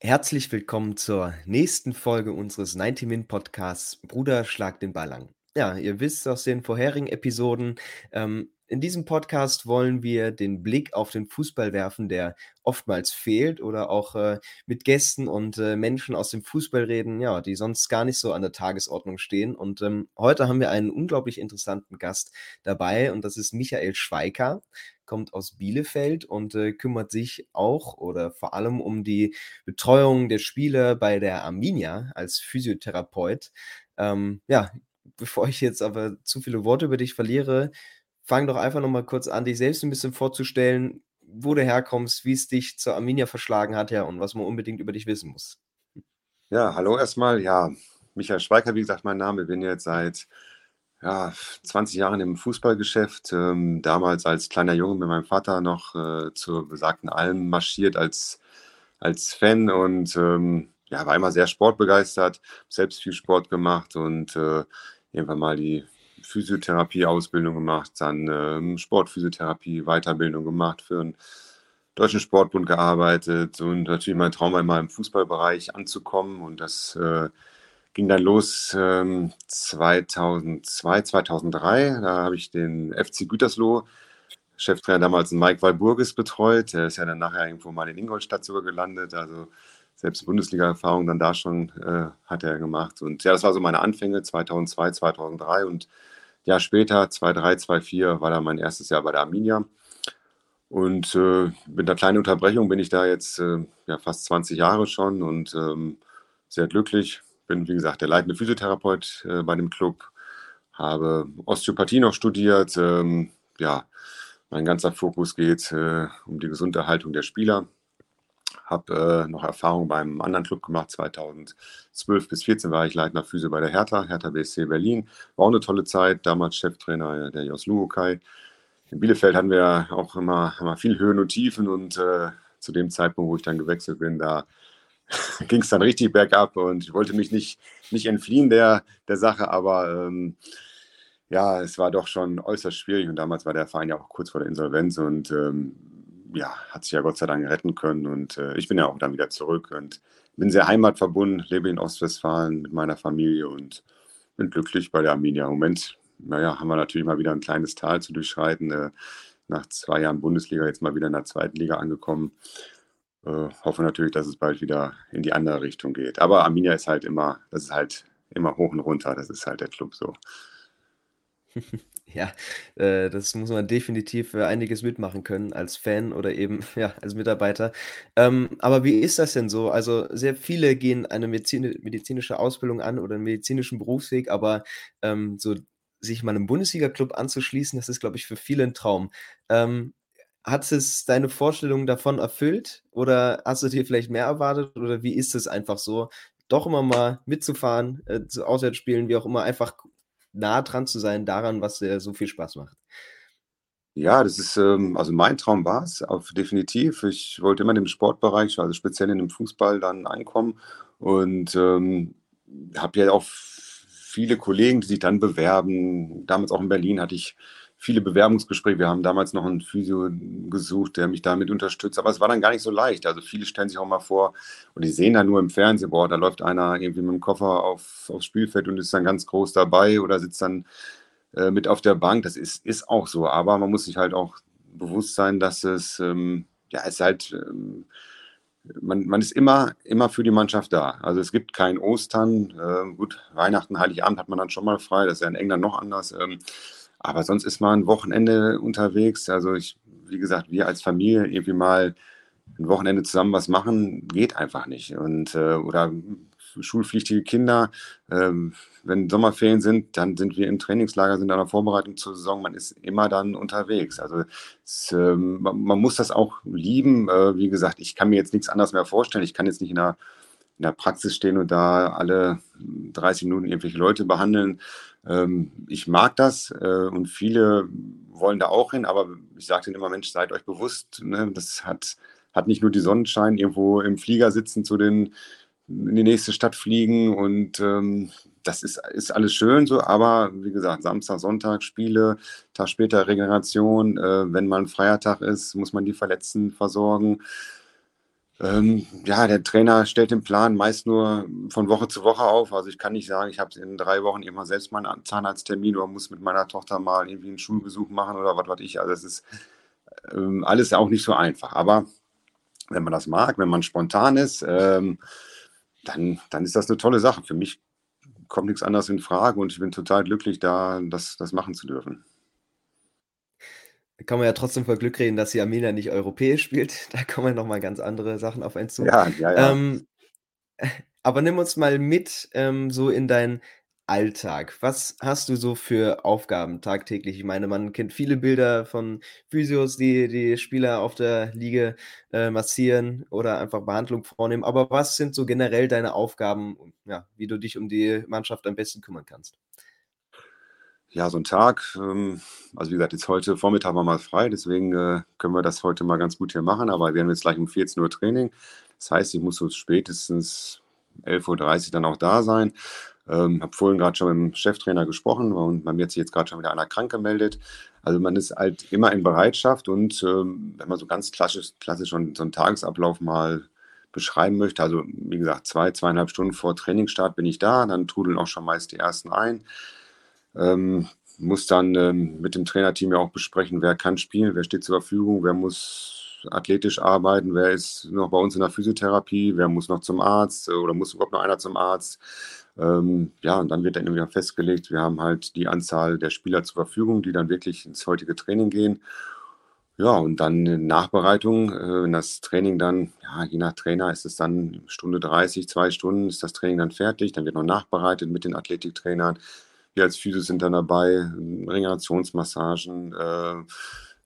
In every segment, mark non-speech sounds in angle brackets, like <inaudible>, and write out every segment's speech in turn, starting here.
Herzlich willkommen zur nächsten Folge unseres 90 Min Podcasts Bruder schlag den Ball an. Ja, ihr wisst aus den vorherigen Episoden, ähm, in diesem Podcast wollen wir den Blick auf den Fußball werfen, der oftmals fehlt oder auch äh, mit Gästen und äh, Menschen aus dem Fußball reden, ja, die sonst gar nicht so an der Tagesordnung stehen. Und ähm, heute haben wir einen unglaublich interessanten Gast dabei und das ist Michael Schweiker kommt aus Bielefeld und äh, kümmert sich auch oder vor allem um die Betreuung der Spieler bei der Arminia als Physiotherapeut. Ähm, ja, bevor ich jetzt aber zu viele Worte über dich verliere, fang doch einfach noch mal kurz an, dich selbst ein bisschen vorzustellen, wo du herkommst, wie es dich zur Arminia verschlagen hat, ja, und was man unbedingt über dich wissen muss. Ja, hallo erstmal. Ja, Michael Schweiker, wie gesagt, mein Name. Ich bin jetzt seit ja, 20 Jahren im Fußballgeschäft. Ähm, damals als kleiner Junge mit meinem Vater noch äh, zur besagten Alm marschiert als, als Fan und ähm, ja, war immer sehr sportbegeistert, selbst viel Sport gemacht und äh, irgendwann mal die Physiotherapie-Ausbildung gemacht, dann ähm, Sportphysiotherapie, Weiterbildung gemacht, für einen Deutschen Sportbund gearbeitet und natürlich mein Traum immer im Fußballbereich anzukommen und das äh, ging dann los ähm, 2002, 2003. Da habe ich den FC Gütersloh, Cheftrainer damals Mike Walburgis betreut. Der ist ja dann nachher irgendwo mal in Ingolstadt sogar gelandet. Also selbst Bundesliga-Erfahrung dann da schon äh, hat er gemacht. Und ja, das war so meine Anfänge 2002, 2003 und Jahr später, 2003, 2004, war da mein erstes Jahr bei der Arminia. Und äh, mit einer kleinen Unterbrechung bin ich da jetzt äh, ja, fast 20 Jahre schon und ähm, sehr glücklich. Bin, wie gesagt, der leitende Physiotherapeut äh, bei dem Club, habe Osteopathie noch studiert. Ähm, ja, mein ganzer Fokus geht äh, um die Gesunderhaltung der Spieler habe äh, noch Erfahrung beim anderen Club gemacht. 2012 bis 2014 war ich Leitender Physio bei der Hertha, Hertha BSC Berlin. War auch eine tolle Zeit. Damals Cheftrainer der Jos Luokai. In Bielefeld hatten wir auch immer, immer viel Höhen und Tiefen und äh, zu dem Zeitpunkt, wo ich dann gewechselt bin, da <laughs> ging es dann richtig bergab und ich wollte mich nicht, nicht entfliehen der, der Sache, aber ähm, ja, es war doch schon äußerst schwierig und damals war der Verein ja auch kurz vor der Insolvenz und ähm, ja, hat sich ja Gott sei Dank retten können und äh, ich bin ja auch dann wieder zurück und bin sehr heimatverbunden, lebe in Ostwestfalen mit meiner Familie und bin glücklich bei der Arminia. Im Moment, naja, haben wir natürlich mal wieder ein kleines Tal zu durchschreiten. Äh, nach zwei Jahren Bundesliga jetzt mal wieder in der zweiten Liga angekommen. Äh, hoffe natürlich, dass es bald wieder in die andere Richtung geht. Aber Arminia ist halt immer, das ist halt immer hoch und runter. Das ist halt der Club so. Ja, äh, das muss man definitiv für einiges mitmachen können als Fan oder eben, <laughs> ja, als Mitarbeiter. Ähm, aber wie ist das denn so? Also, sehr viele gehen eine medizini medizinische Ausbildung an oder einen medizinischen Berufsweg, aber, ähm, so sich mal 'nem Bundesliga-Club anzuschließen, das ist, glaube ich, für viele ein Traum. Ähm, hat es deine Vorstellung davon erfüllt oder hast du dir vielleicht mehr erwartet oder wie ist es einfach so, doch immer mal mitzufahren, äh, zu Auswärtsspielen, wie auch immer, einfach nah dran zu sein daran, was dir so viel Spaß macht? Ja, das ist, ähm, also mein Traum war es, auf definitiv. Ich wollte immer in dem Sportbereich, also speziell in dem Fußball dann einkommen und ähm, habe ja auch viele Kollegen, die sich dann bewerben. Damals auch in Berlin hatte ich viele Bewerbungsgespräche. Wir haben damals noch einen Physio gesucht, der mich damit unterstützt. Aber es war dann gar nicht so leicht. Also viele stellen sich auch mal vor und die sehen dann nur im Fernsehen, boah, da läuft einer irgendwie mit dem Koffer auf, aufs Spielfeld und ist dann ganz groß dabei oder sitzt dann äh, mit auf der Bank. Das ist, ist auch so. Aber man muss sich halt auch bewusst sein, dass es, ähm, ja, es halt, ähm, man, man ist immer, immer für die Mannschaft da. Also es gibt kein Ostern. Äh, gut, Weihnachten, Heiligabend hat man dann schon mal frei. Das ist ja in England noch anders. Ähm, aber sonst ist man ein Wochenende unterwegs. Also ich, wie gesagt, wir als Familie irgendwie mal ein Wochenende zusammen was machen, geht einfach nicht. Und äh, oder schulpflichtige Kinder, ähm, wenn Sommerferien sind, dann sind wir im Trainingslager, sind an der Vorbereitung zur Saison. Man ist immer dann unterwegs. Also es, ähm, man, man, muss das auch lieben. Äh, wie gesagt, ich kann mir jetzt nichts anderes mehr vorstellen. Ich kann jetzt nicht in der, in der Praxis stehen und da alle 30 Minuten irgendwelche Leute behandeln. Ähm, ich mag das äh, und viele wollen da auch hin, aber ich sage denen immer, Mensch, seid euch bewusst, ne, das hat, hat nicht nur die Sonnenschein, irgendwo im Flieger sitzen zu den in die nächste Stadt fliegen und ähm, das ist, ist alles schön so, aber wie gesagt, Samstag, Sonntag, Spiele, Tag später Regeneration, äh, wenn mal ein freier ist, muss man die Verletzten versorgen. Ähm, ja, der Trainer stellt den Plan meist nur von Woche zu Woche auf. Also ich kann nicht sagen, ich habe in drei Wochen immer selbst meinen Zahnarzttermin oder muss mit meiner Tochter mal irgendwie einen Schulbesuch machen oder was weiß ich. Also es ist ähm, alles auch nicht so einfach. Aber wenn man das mag, wenn man spontan ist, ähm, dann, dann ist das eine tolle Sache. Für mich kommt nichts anderes in Frage und ich bin total glücklich, da das, das machen zu dürfen kann man ja trotzdem voll Glück reden, dass die Arminia nicht europäisch spielt. <laughs> Da kommen noch mal ganz andere Sachen auf einen zu. Ja, ja, ja. Ähm, <laughs> aber nimm uns mal mit ähm, so in deinen Alltag. Was hast du so für Aufgaben tagtäglich? Ich meine, man kennt viele Bilder von Physios, die die Spieler auf der Liege äh, massieren oder einfach Behandlung vornehmen. Aber was sind so generell deine Aufgaben, ja, wie du dich um die Mannschaft am besten kümmern kannst? Ja, so ein Tag, ähm, also wie gesagt, jetzt heute Vormittag war mal frei, deswegen äh, können wir das heute mal ganz gut hier machen, aber wir haben jetzt gleich um 14 Uhr Training. Das heißt, ich muss so spätestens 11.30 Uhr dann auch da sein. Ähm, habe vorhin gerade schon mit dem Cheftrainer gesprochen und bei mir hat sich jetzt gerade schon wieder einer krank gemeldet. Also man ist halt immer in Bereitschaft und ähm, wenn man so ganz klassisch, klassisch schon so einen Tagesablauf mal beschreiben möchte, also wie gesagt, zwei, zweieinhalb Stunden vor Trainingsstart bin ich da, dann trudeln auch schon meist die ersten ein. Ähm, muss dann ähm, mit dem Trainerteam ja auch besprechen, wer kann spielen, wer steht zur Verfügung, wer muss athletisch arbeiten, wer ist noch bei uns in der Physiotherapie, wer muss noch zum Arzt äh, oder muss überhaupt noch einer zum Arzt. Ähm, ja, und dann wird dann irgendwie festgelegt, wir haben halt die Anzahl der Spieler zur Verfügung, die dann wirklich ins heutige Training gehen. Ja, und dann Nachbereitung, äh, wenn das Training dann, ja, je nach Trainer ist es dann Stunde 30, zwei Stunden ist das Training dann fertig, dann wird noch nachbereitet mit den Athletiktrainern wir als Physios sind dann dabei, Regenerationsmassagen, äh,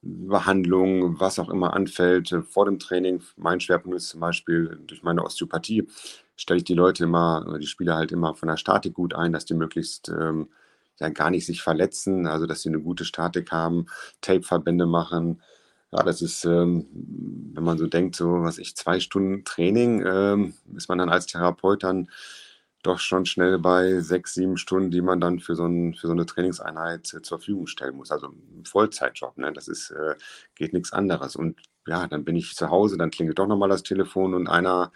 Behandlungen, was auch immer anfällt vor dem Training. Mein Schwerpunkt ist zum Beispiel durch meine Osteopathie, stelle ich die Leute immer, die Spieler halt immer von der Statik gut ein, dass die möglichst ähm, ja gar nicht sich verletzen, also dass sie eine gute Statik haben, Tape-Verbände machen. Ja, das ist, ähm, wenn man so denkt, so was ich, zwei Stunden Training, ähm, ist man dann als Therapeut dann doch schon schnell bei sechs, sieben Stunden, die man dann für so, ein, für so eine Trainingseinheit äh, zur Verfügung stellen muss. Also ein Vollzeitjob, ne? das ist, äh, geht nichts anderes. Und ja, dann bin ich zu Hause, dann klingelt doch nochmal das Telefon und einer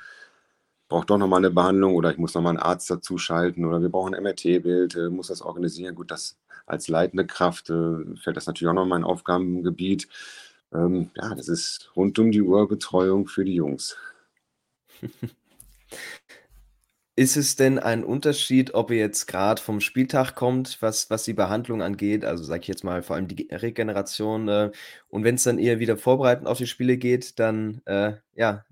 braucht doch nochmal eine Behandlung oder ich muss nochmal einen Arzt dazu schalten oder wir brauchen ein MRT-Bild, äh, muss das organisieren. Gut, das als leitende Kraft äh, fällt das natürlich auch noch in mein Aufgabengebiet. Ähm, ja, das ist rund um die Uhr Betreuung für die Jungs. <laughs> Ist es denn ein Unterschied, ob ihr jetzt gerade vom Spieltag kommt, was was die Behandlung angeht, also, sage ich jetzt mal, vor allem die Regeneration, äh, und wenn es dann eher wieder vorbereitend auf die Spiele geht, dann, äh, ja,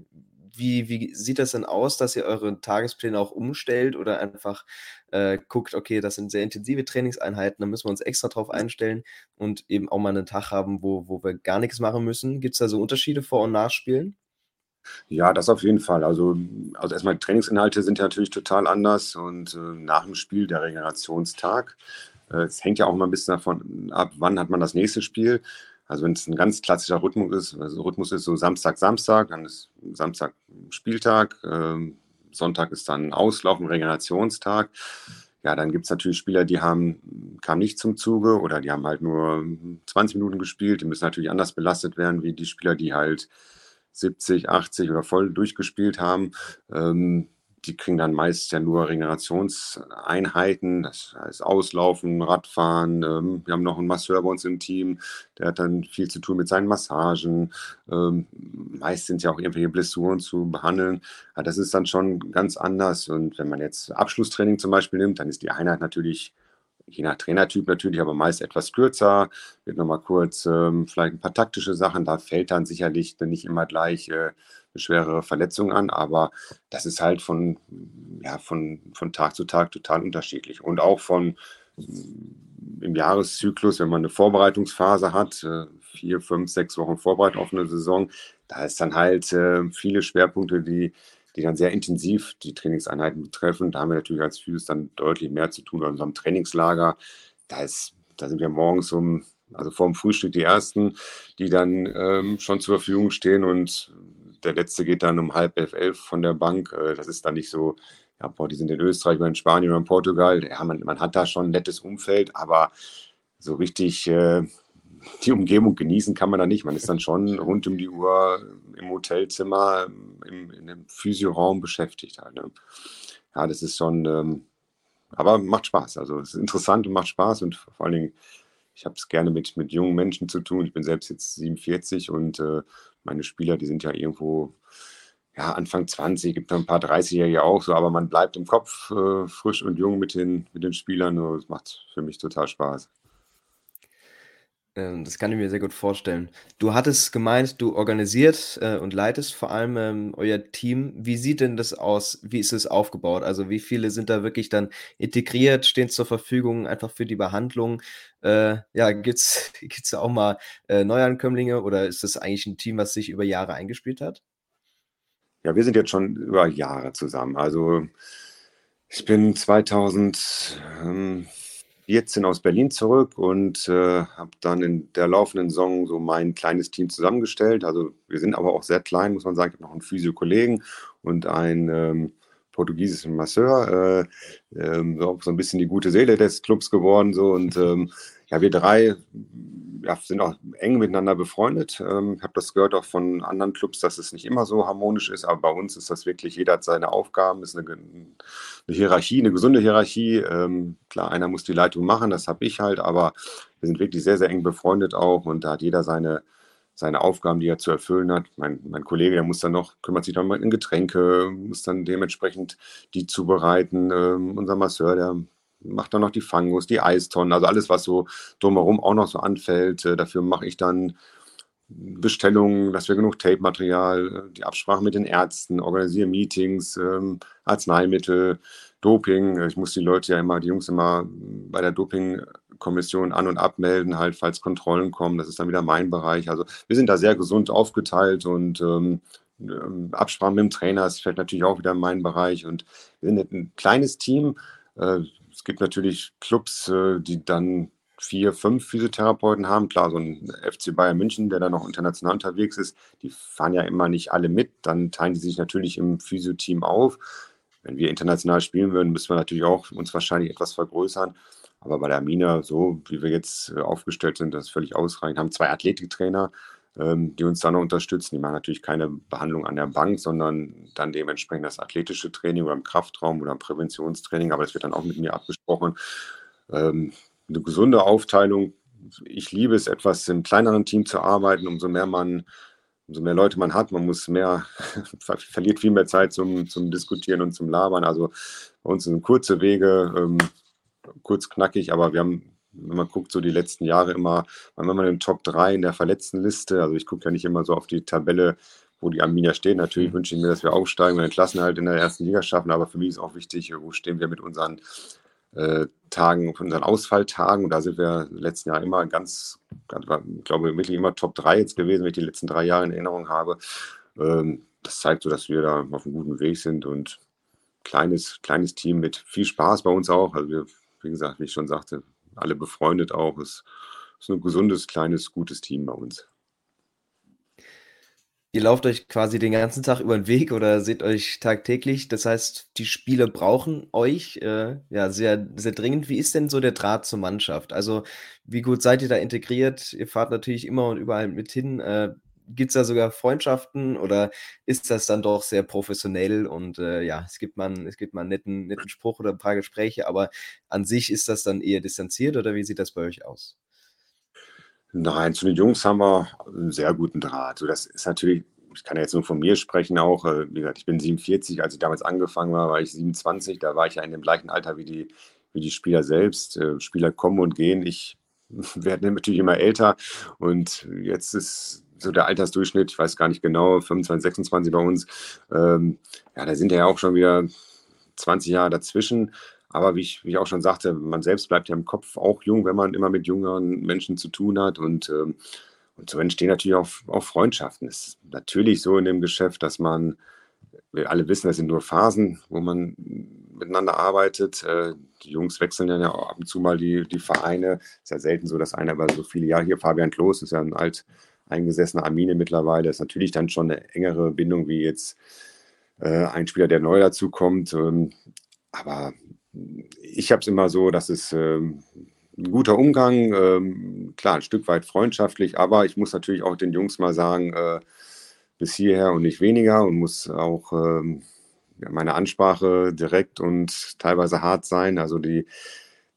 wie wie sieht das denn aus, dass ihr eure Tagespläne auch umstellt oder einfach, äh, guckt: „Okay, das sind sehr intensive Trainingseinheiten, da müssen wir uns extra drauf einstellen und eben auch mal einen Tag haben, wo wo wir gar nichts machen müssen?“ Gibt es da so Unterschiede vor und nach Spielen? Ja, das auf jeden Fall. Also also erst die Trainingsinhalte sind ja natürlich total anders und, äh, nach dem Spiel der Regenerationstag. Äh, es hängt ja auch immer ein bisschen davon ab, wann hat man das nächste Spiel. Also wenn es ein ganz klassischer Rhythmus ist also Rhythmus ist so Samstag, Samstag, dann ist Samstag Spieltag, ähm, Sonntag ist dann Auslauf und Regenerationstag. Ja, dann gibt es natürlich Spieler, die haben kamen nicht zum Zuge oder die haben halt nur 20 Minuten gespielt. Die müssen natürlich anders belastet werden wie die Spieler, die halt 70, 80 oder voll durchgespielt haben. Ähm, die kriegen dann meist ja nur Regenerationseinheiten, das heißt Auslaufen, Radfahren. Ähm, wir haben noch einen Masseur bei uns im Team, der hat dann viel zu tun mit seinen Massagen. Ähm, meist sind ja auch irgendwelche Blessuren zu behandeln. Ja, das ist dann schon ganz anders. Und wenn man jetzt Abschlusstraining zum Beispiel nimmt, dann ist die Einheit natürlich je nach Trainertyp natürlich, aber meist etwas kürzer, wird nochmal kurz ähm, vielleicht ein paar taktische Sachen, da fällt dann sicherlich nicht immer gleich äh, eine schwere Verletzung an, aber das ist halt von, ja, von, von Tag zu Tag total unterschiedlich. Und auch von im Jahreszyklus, wenn man eine Vorbereitungsphase hat, äh, vier, fünf, sechs Wochen Vorbereitung auf eine Saison, da ist dann halt äh, viele Schwerpunkte, die die dann sehr intensiv die Trainingseinheiten betreffen. Da haben wir natürlich als Füß dann deutlich mehr zu tun. Bei unserem Trainingslager, da, ist, da sind wir morgens um, also vor dem Frühstück die Ersten, die dann ähm, schon zur Verfügung stehen und der Letzte geht dann um halb elf, elf von der Bank. Äh, das ist dann nicht so, ja, boah, die sind in Österreich oder in Spanien oder in Portugal. Ja, man, man hat da schon ein nettes Umfeld, aber so richtig, äh, die Umgebung genießen kann man da nicht. Man ist dann schon rund um die Uhr im Hotelzimmer, im, in einem Physioraum beschäftigt halt. Ne? Ja, das ist schon, ähm, aber macht Spaß. Also es ist interessant und macht Spaß und vor allen Dingen, ich habe es gerne mit, mit jungen Menschen zu tun. Ich bin selbst jetzt 47 und äh, meine Spieler, die sind ja irgendwo ja, Anfang 20, gibt noch ein paar 30-Jährige auch so, aber man bleibt im Kopf äh, frisch und jung mit den, mit den Spielern. Das macht für mich total Spaß. Ähm, das kann ich mir sehr gut vorstellen. Du hattest gemeint, du organisierst äh, und leitest vor allem ähm, euer Team. Wie sieht denn das aus? Wie ist es aufgebaut? Also wie viele sind da wirklich dann integriert, stehen zur Verfügung einfach für die Behandlung? Äh, ja, gibt es <laughs> da auch mal äh, Neuankömmlinge oder ist das eigentlich ein Team, was sich über Jahre eingespielt hat? Ja, wir sind jetzt schon über Jahre zusammen. Also ich bin 2000. Ähm, 14 aus Berlin zurück und äh, habe dann in der laufenden Saison so mein kleines Team zusammengestellt. Also wir sind aber auch sehr klein, muss man sagen. Ich habe noch einen Physio-Kollegen und einen ähm, portugiesischen Masseur. Äh, äh, so ein bisschen die gute Seele des Clubs geworden. So. Und ähm, ja, wir drei ja, sind auch eng miteinander befreundet. Ähm, ich habe das gehört auch von anderen Clubs, dass es nicht immer so harmonisch ist, aber bei uns ist das wirklich, jeder hat seine Aufgaben, ist eine, eine Hierarchie, eine gesunde Hierarchie. Ähm, klar, einer muss die Leitung machen, das habe ich halt, aber wir sind wirklich sehr, sehr eng befreundet auch und da hat jeder seine, seine Aufgaben, die er zu erfüllen hat. Mein, mein Kollege, der muss dann noch, kümmert sich dann mal in Getränke, muss dann dementsprechend die zubereiten. Ähm, unser Masseur, der macht dann noch die Fangus, die Eistonnen, also alles, was so drumherum auch noch so anfällt. Äh, dafür mache ich dann Bestellungen, dass wir genug Tape-Material, die Absprache mit den Ärzten, organisiere Meetings, ähm, Arzneimittel, Doping. Ich muss die Leute ja immer, die Jungs immer bei der Dopingkommission an- und abmelden, halt, falls Kontrollen kommen. Das ist dann wieder mein Bereich. Also wir sind da sehr gesund aufgeteilt und ähm, ähm Absprachen mit dem Trainer, das fällt natürlich auch wieder in meinen Bereich. Und wir sind ein kleines Team. Äh, es gibt natürlich Clubs, äh, die dann vier, fünf Physiotherapeuten haben. Klar, so ein FC Bayern München, der da noch international unterwegs ist, die fahren ja immer nicht alle mit. Dann teilen die sich natürlich im Physioteam auf. Wenn wir international spielen würden, müssen wir natürlich auch uns wahrscheinlich etwas vergrößern. Aber bei der Amina, so wie wir jetzt äh, aufgestellt sind, das ist völlig ausreichend. Haben zwei Athletiktrainer, ähm, die uns dann noch unterstützen. Die machen natürlich keine Behandlung an der Bank, sondern dann dementsprechend das athletische Training oder im Kraftraum oder im Präventionstraining, aber das wird dann auch mit mir abgesprochen. Ähm, eine gesunde Aufteilung. Ich liebe es, etwas im kleineren Team zu arbeiten, umso mehr man umso mehr Leute man hat, man muss mehr, <laughs> verliert viel mehr Zeit zum, zum Diskutieren und zum Labern. Also bei uns sind kurze Wege, ähm, kurz knackig, aber wir haben wenn man guckt, so die letzten Jahre immer, wir immer in den Top 3 in der Verletztenliste. Also ich gucke ja nicht immer so auf die Tabelle, wo die Arminia stehen. Natürlich mhm. wünsche ich mir, dass wir aufsteigen und den Klassenhalt in der ersten Liga schaffen, aber für mich ist auch wichtig, wo stehen wir mit unseren äh, Tagen, unseren Ausfalltagen. Und da sind wir letzten Jahr immer ganz, ganz ich glaube, wirklich immer Top 3 jetzt gewesen, wenn ich die letzten drei Jahre in Erinnerung habe. Ähm, das zeigt so, dass wir da auf einem guten Weg sind und kleines, kleines Team mit viel Spaß bei uns auch. Also wir, wie gesagt, wie ich schon sagte, alle befreundet auch. Es ist ein gesundes, kleines, gutes Team bei uns. Ihr lauft euch quasi den ganzen Tag über den Weg oder seht euch tagtäglich. Das heißt, die Spieler brauchen euch äh, ja sehr, sehr dringend. Wie ist denn so der Draht zur Mannschaft? Also, wie gut seid ihr da integriert? Ihr fahrt natürlich immer und überall mit hin. Äh, Gibt es da sogar Freundschaften oder ist das dann doch sehr professionell und äh, ja, es gibt, mal, es gibt mal einen netten, netten Spruch oder ein paar Gespräche, aber an sich ist das dann eher distanziert oder wie sieht das bei euch aus? Nein, zu den Jungs haben wir einen sehr guten Draht. Das ist natürlich, ich kann jetzt nur von mir sprechen auch. Äh, wie gesagt, ich bin 47, als ich damals angefangen war, war ich 27. Da war ich ja in dem gleichen Alter wie die, wie die Spieler selbst. Äh, Spieler kommen und gehen. Ich <laughs> werde natürlich immer älter und jetzt ist so der Altersdurchschnitt, ich weiß gar nicht genau, 25, 26 bei uns. Ähm, ja, da sind ja auch schon wieder 20 Jahre dazwischen. Aber wie ich, wie ich auch schon sagte, man selbst bleibt ja im Kopf auch jung, wenn man immer mit jüngeren Menschen zu tun hat. Und, ähm, und so entstehen natürlich auch, auch Freundschaften. Es ist natürlich so in dem Geschäft, dass man, wir alle wissen, das sind nur Phasen, wo man miteinander arbeitet. Äh, die Jungs wechseln ja auch ab und zu mal die, die Vereine. Ist ja selten so, dass einer über so viele Jahre hier, Fabian Klos ist ja ein alt eingesessene Armine mittlerweile. Das ist natürlich dann schon eine engere Bindung wie jetzt äh, ein Spieler, der neu dazu kommt. Ähm, aber ich habe es immer so, dass es ähm, ein guter Umgang, ähm, klar, ein Stück weit freundschaftlich, aber ich muss natürlich auch den Jungs mal sagen, äh, bis hierher und nicht weniger und muss auch ähm, meine Ansprache direkt und teilweise hart sein. Also die,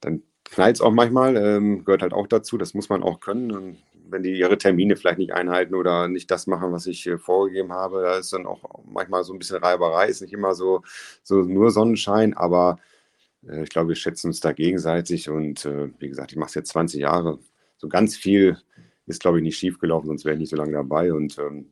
dann knallt es auch manchmal, ähm, gehört halt auch dazu, das muss man auch können. Und wenn die ihre Termine vielleicht nicht einhalten oder nicht das machen, was ich äh, vorgegeben habe, da ist dann auch manchmal so ein bisschen Reiberei, ist nicht immer so, so nur Sonnenschein, aber äh, ich glaube, wir schätzen uns da gegenseitig und äh, wie gesagt, ich mache es jetzt 20 Jahre. So ganz viel ist, glaube ich, nicht schiefgelaufen, sonst wäre ich nicht so lange dabei und ähm,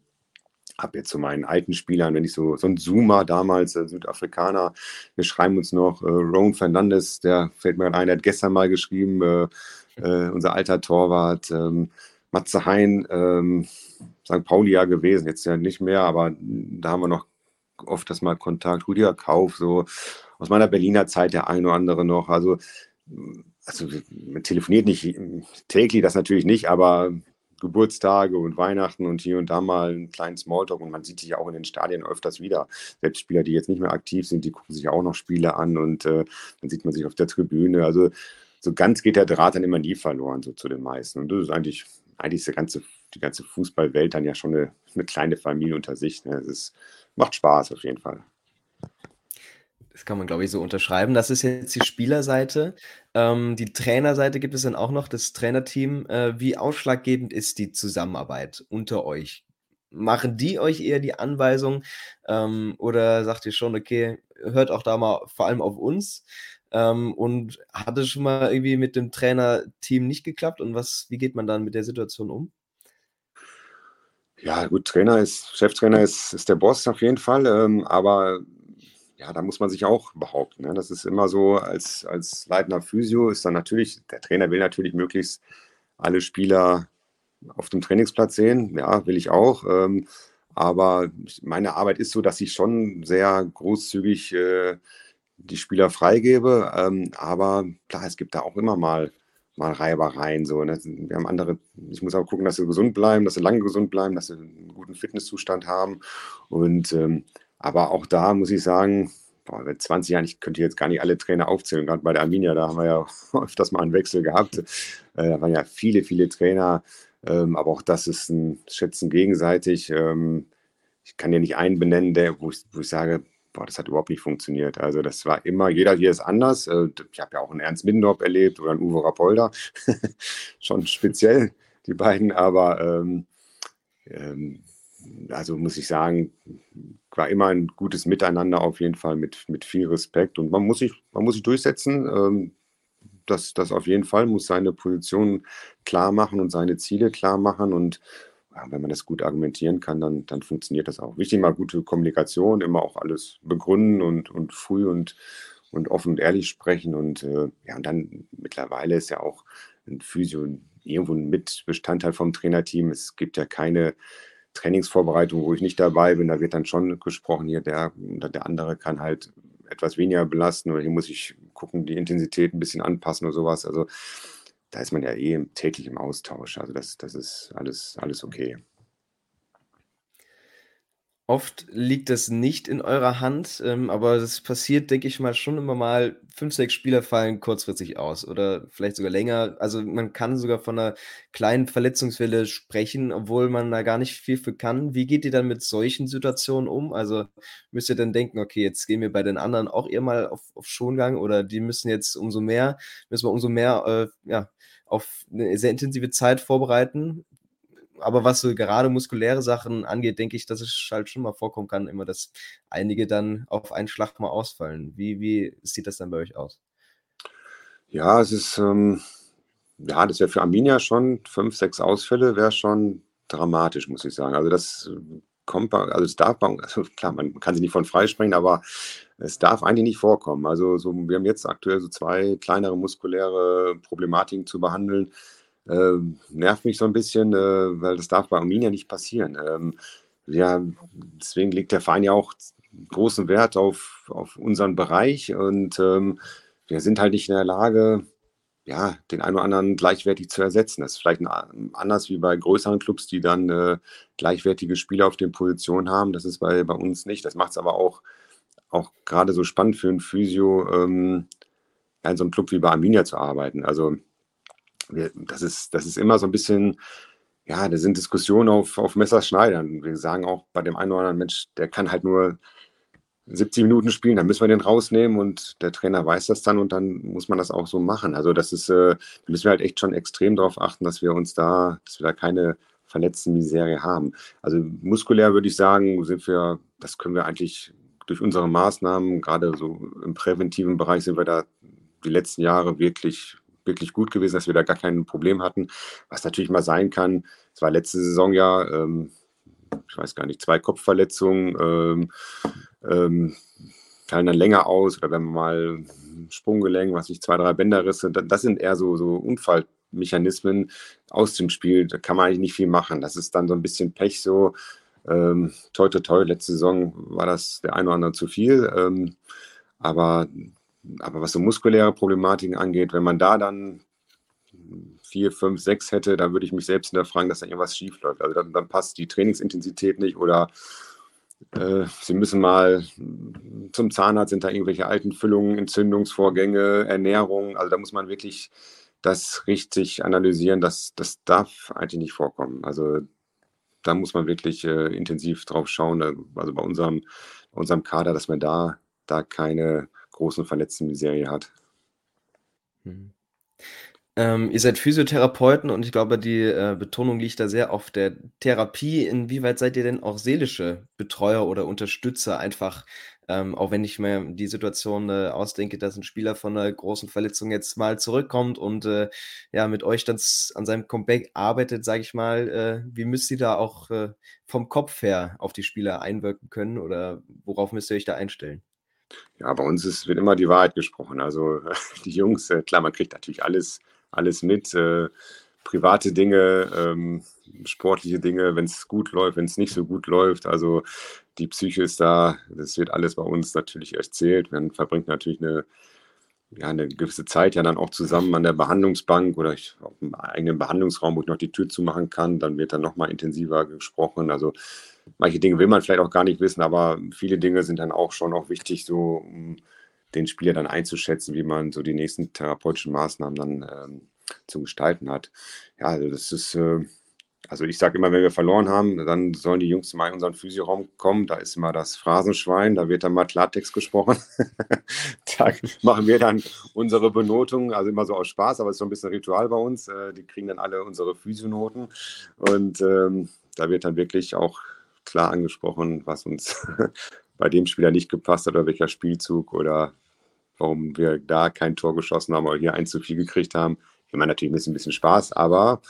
habe jetzt so meinen alten Spielern, wenn ich so, so ein Zoomer damals, äh, Südafrikaner, wir schreiben uns noch, äh, Ron Fernandes, der fällt mir ein, der hat gestern mal geschrieben, äh, äh, unser alter Torwart, ähm, Matze Hein, ähm, St. Pauli ja gewesen, jetzt ja nicht mehr, aber da haben wir noch oft das mal Kontakt, Rüdiger Kauf, so aus meiner Berliner Zeit der ein oder andere noch, also also man telefoniert nicht täglich, das natürlich nicht, aber Geburtstage und Weihnachten und hier und da mal einen kleinen Smalltalk und man sieht sich auch in den Stadien öfters wieder. Selbst Spieler, die jetzt nicht mehr aktiv sind, die gucken sich auch noch Spiele an und äh, dann sieht man sich auf der Tribüne. Also so ganz geht der Draht dann immer nie verloren, so zu den meisten. Und das ist eigentlich, eigentlich ist die ganze, die ganze Fußballwelt dann ja schon eine, eine kleine Familie unter sich. Ne? Es ist, macht Spaß auf jeden Fall. Das kann man, glaube ich, so unterschreiben. Das ist jetzt die Spielerseite. Ähm, die Trainerseite gibt es dann auch noch, das Trainerteam. Äh, wie ausschlaggebend ist die Zusammenarbeit unter euch? Machen die euch eher die Anweisung ähm, oder sagt ihr schon, okay, hört auch da mal vor allem auf uns? Ähm, und hat es schon mal irgendwie mit dem Trainerteam nicht geklappt? Und was, wie geht man dann mit der Situation um? Ja, gut, Trainer ist, Cheftrainer ist, ist der Boss auf jeden Fall, ähm, aber ja, da muss man sich auch behaupten. Ne? Das ist immer so, als, als leitender Physio ist dann natürlich, der Trainer will natürlich möglichst alle Spieler auf dem Trainingsplatz sehen. Ja, will ich auch. Ähm, aber meine Arbeit ist so, dass ich schon sehr großzügig äh, die Spieler freigebe. Ähm, aber klar, es gibt da auch immer mal, mal Reibereien. So, ne? Wir haben andere, ich muss auch gucken, dass sie gesund bleiben, dass sie lange gesund bleiben, dass sie einen guten Fitnesszustand haben. Und ähm, aber auch da muss ich sagen, boah, seit 20 Jahren, ich könnte jetzt gar nicht alle Trainer aufzählen, gerade bei der Arminia, da haben wir ja <laughs> öfters mal einen Wechsel gehabt. Äh, da waren ja viele, viele Trainer, ähm, aber auch das ist ein Schätzen gegenseitig. Ähm, ich kann ja nicht einen benennen, der, wo, ich, wo ich sage, boah, das hat überhaupt nicht funktioniert. Also das war immer, jeder hier ist anders. Äh, ich habe ja auch einen Ernst Mindorp erlebt oder einen Uwe Rapolda. <laughs> Schon speziell, die beiden, aber ähm, ähm, also muss ich sagen, war immer ein gutes Miteinander auf jeden Fall mit, mit viel Respekt und man muss sich, man muss sich durchsetzen. Ähm, das, das auf jeden Fall muss seine Position klar machen und seine Ziele klar machen und wenn man das gut argumentieren kann, dann, dann funktioniert das auch. Wichtig mal gute Kommunikation, immer auch alles begründen und, und früh und, und offen und ehrlich sprechen und äh, ja, und dann mittlerweile ist ja auch ein Physio irgendwo ein Mitbestandteil vom Trainerteam. Es gibt ja keine Trainingsvorbereitung, wo ich nicht dabei bin, da wird dann schon gesprochen, hier der oder der andere kann halt etwas weniger belasten oder hier muss ich gucken, die Intensität ein bisschen anpassen oder sowas. Also da ist man ja eh täglich im Austausch. Also das, das ist alles, alles okay. Oft liegt das nicht in eurer Hand, ähm, aber das passiert, denke ich mal, schon immer mal. Fünf, sechs Spieler fallen kurzfristig aus oder vielleicht sogar länger. Also man kann sogar von einer kleinen Verletzungswelle sprechen, obwohl man da gar nicht viel für kann. Wie geht ihr dann mit solchen Situationen um? Also müsst ihr dann denken, okay, jetzt gehen wir bei den anderen auch eher mal auf, auf Schongang oder die müssen jetzt umso mehr, müssen wir umso mehr äh, ja, auf eine sehr intensive Zeit vorbereiten aber was so gerade muskuläre Sachen angeht, denke ich, dass es halt schon mal vorkommen kann, immer, dass einige dann auf einen Schlag mal ausfallen. Wie, wie sieht das dann bei euch aus? Ja, es ist, ähm, ja, das wäre für Arminia schon fünf, sechs Ausfälle, wäre schon dramatisch, muss ich sagen. Also das kommt, also es darf, also klar, man kann sich nicht von freisprechen, aber es darf eigentlich nicht vorkommen. Also so, wir haben jetzt aktuell so zwei kleinere muskuläre Problematiken zu behandeln äh, nervt mich so ein bisschen, äh, weil das darf bei Arminia nicht passieren. Ähm, ja, deswegen legt der Verein ja auch großen Wert auf, auf unseren Bereich und ähm, wir sind halt nicht in der Lage, ja, den einen oder anderen gleichwertig zu ersetzen. Das ist vielleicht anders wie bei größeren Clubs, die dann äh, gleichwertige Spieler auf den Positionen haben. Das ist bei, bei uns nicht. Das macht es aber auch, auch gerade so spannend für ein Physio, ähm, in so einem Club wie bei Arminia zu arbeiten. Also wir, das, ist, das ist immer so ein bisschen, ja, da sind Diskussionen auf, auf Messerschneidern. Wir sagen auch bei dem einen oder anderen Mensch, der kann halt nur 70 Minuten spielen, dann müssen wir den rausnehmen und der Trainer weiß das dann und dann muss man das auch so machen. Also das ist, äh, da müssen wir halt echt schon extrem darauf achten, dass wir uns da, dass wir da keine verletzten Misere haben. Also muskulär würde ich sagen, sind wir, das können wir eigentlich durch unsere Maßnahmen, gerade so im präventiven Bereich sind wir da die letzten Jahre wirklich, wirklich gut gewesen, dass wir da gar kein Problem hatten. Was natürlich mal sein kann, es war letzte Saison ja, ähm, ich weiß gar nicht, zwei Kopfverletzungen, ähm, ähm, fallen dann länger aus oder wenn man mal Sprunggelenk, was ich zwei, drei Bänderrisse, das sind eher so, so Unfallmechanismen aus dem Spiel, da kann man eigentlich nicht viel machen. Das ist dann so ein bisschen Pech so. Ähm, toi, toi, toi, letzte Saison war das der ein oder andere zu viel. Ähm, aber, aber was so muskuläre Problematiken angeht, wenn man da dann vier, fünf, sechs hätte, dann würde ich mich selbst hinterfragen, dass da irgendwas schief läuft. Also dann, dann passt die Trainingsintensität nicht oder äh, Sie müssen mal zum Zahnarzt, sind da irgendwelche alten Füllungen, Entzündungsvorgänge, Ernährung. Also da muss man wirklich das richtig analysieren. Das, das darf eigentlich nicht vorkommen. Also da muss man wirklich äh, intensiv drauf schauen. Also bei unserem, unserem Kader, dass man da, da keine großen Verletzten Serie hat. Mhm. Ähm, ihr seid Physiotherapeuten und ich glaube, die äh, Betonung liegt da sehr auf der Therapie. Inwieweit seid ihr denn auch seelische Betreuer oder Unterstützer? Einfach, ähm, auch wenn ich mir die Situation äh, ausdenke, dass ein Spieler von einer großen Verletzung jetzt mal zurückkommt und äh, ja, mit euch dann an seinem Comeback arbeitet, sage ich mal, äh, wie müsst ihr da auch äh, vom Kopf her auf die Spieler einwirken können oder worauf müsst ihr euch da einstellen? Ja, bei uns ist, wird immer die Wahrheit gesprochen. Also <laughs> die Jungs, äh, klar, man kriegt natürlich alles alles mit. Äh, private Dinge, ähm, sportliche Dinge, wenn es gut läuft, wenn es nicht so gut läuft. Also die Psyche ist da, das wird alles bei uns natürlich erzählt. Man verbringt natürlich eine, ja, eine gewisse Zeit ja dann auch zusammen an der Behandlungsbank oder ich, auf einem eigenen Behandlungsraum, wo ich noch die Tür zumachen kann. Dann wird dann nochmal intensiver gesprochen. Also manche Dinge will man vielleicht auch gar nicht wissen, aber viele Dinge sind dann auch schon auch wichtig, so um den Spieler dann einzuschätzen, wie man so die nächsten therapeutischen Maßnahmen dann ähm, zu gestalten hat. Ja, also das ist, äh, also ich sage immer, wenn wir verloren haben, dann sollen die Jungs mal in unseren Physioraum kommen. Da ist immer das Phrasenschwein, da wird dann mal Klartext gesprochen. <laughs> da machen wir dann unsere Benotung, also immer so aus Spaß, aber es ist so ein bisschen Ritual bei uns. Äh, die kriegen dann alle unsere Physionoten und ähm, da wird dann wirklich auch klar angesprochen, was uns <laughs> bei dem Spieler nicht gepasst hat oder welcher Spielzug oder warum wir da kein Tor geschossen haben oder hier ein zu viel gekriegt haben. Ich meine, natürlich ein bisschen, Spaß, aber